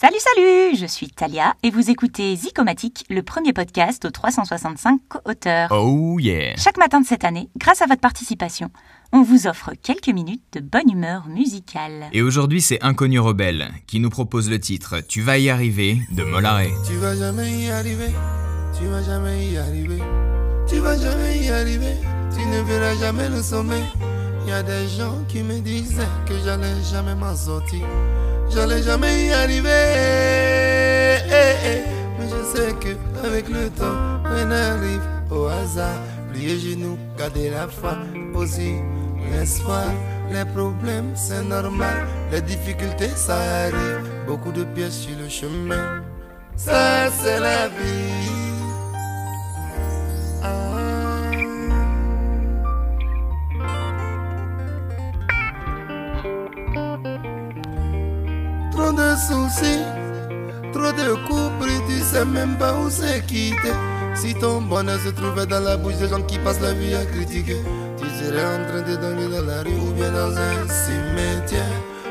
Salut, salut Je suis Talia et vous écoutez Zicomatique, le premier podcast aux 365 co-auteurs. Oh yeah Chaque matin de cette année, grâce à votre participation, on vous offre quelques minutes de bonne humeur musicale. Et aujourd'hui, c'est Inconnu Rebelle qui nous propose le titre Tu vas y arriver de Molaré. Tu vas jamais y arriver, tu vas jamais y arriver, tu vas jamais y arriver, tu ne verras jamais le sommet. Y a des gens qui me disaient que j'allais jamais m'en sortir, j'allais jamais y arriver. Eh, eh. Mais je sais que avec le temps, on arrive au hasard. Plier genoux, garder la foi aussi, l'espoir. Les problèmes, c'est normal. Les difficultés, ça arrive. Beaucoup de pièces sur le chemin. Ça, c'est la vie. Ah. Trop de soucis, trop de coups pris, tu sais même pas où c'est quitté. Si ton bonheur se trouvait dans la bouche des gens qui passent la vie à critiquer, tu serais en train de dormir dans la rue ou bien dans un cimetière.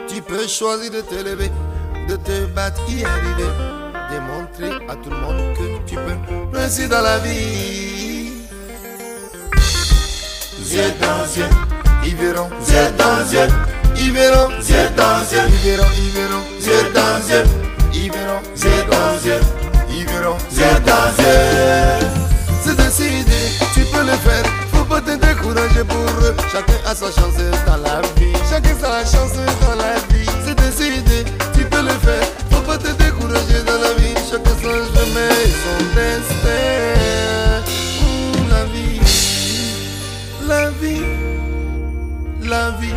Tu peux choisir de te lever, de te battre, y arriver, démontrer à tout le monde que tu peux réussir dans la vie. Yeux dans yeux, ils verront, yeux dans yeux, ils verront, yeux dans yeux, ils verront, ils verront, yeux dans yeux, ils verront, yeux, ils verront, yeux. C'est décidé, tu peux le faire, faut pas te décourager pour eux. Chacun a sa chance dans la vie, chacun sa chance dans la vie. C'est décidé, tu peux le faire, faut pas te décourager dans la vie. Chacun son chemin et son destin. Mmh, la vie, la vie, la vie.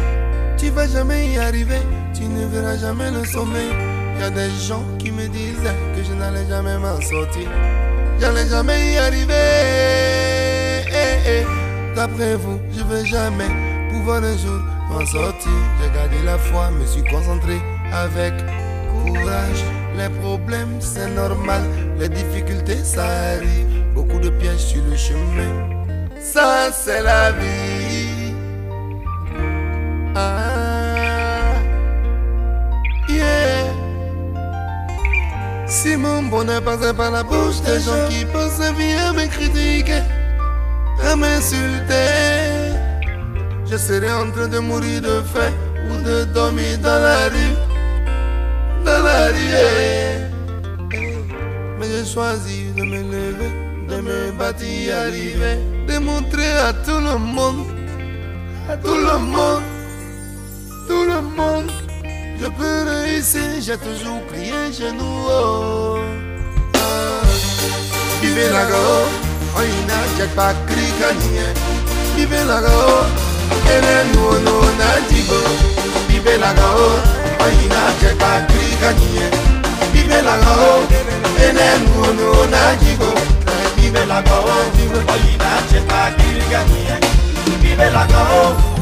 Tu vas jamais y arriver, tu ne verras jamais le sommet. Y a des gens qui me disaient que je n'allais jamais m'en sortir. J'allais jamais y arriver. D'après vous, je vais jamais pouvoir un jour m'en sortir. J'ai gardé la foi, me suis concentré avec courage. Les problèmes, c'est normal. Les difficultés, ça arrive. Beaucoup de pièges sur le chemin. Ça, c'est la vie. Ah, Si mon bonheur passait par la bouche des gens qui pensaient bien me critiquer, à m'insulter, je serais en train de mourir de faim ou de dormir dans la rue, dans la rue. Mais j'ai choisi de me lever, de me battre, y arriver, de montrer à tout le monde, à tout le monde, réussir, j'ai toujours prié genoux. Oh. Ah. Vive la go, jet pa krikanie. Vive la go, ene no no na. Vive la go, oina jet pa krikanie. Vive la go, ene no no na la go, oina jet pa krikanie. Vive la go,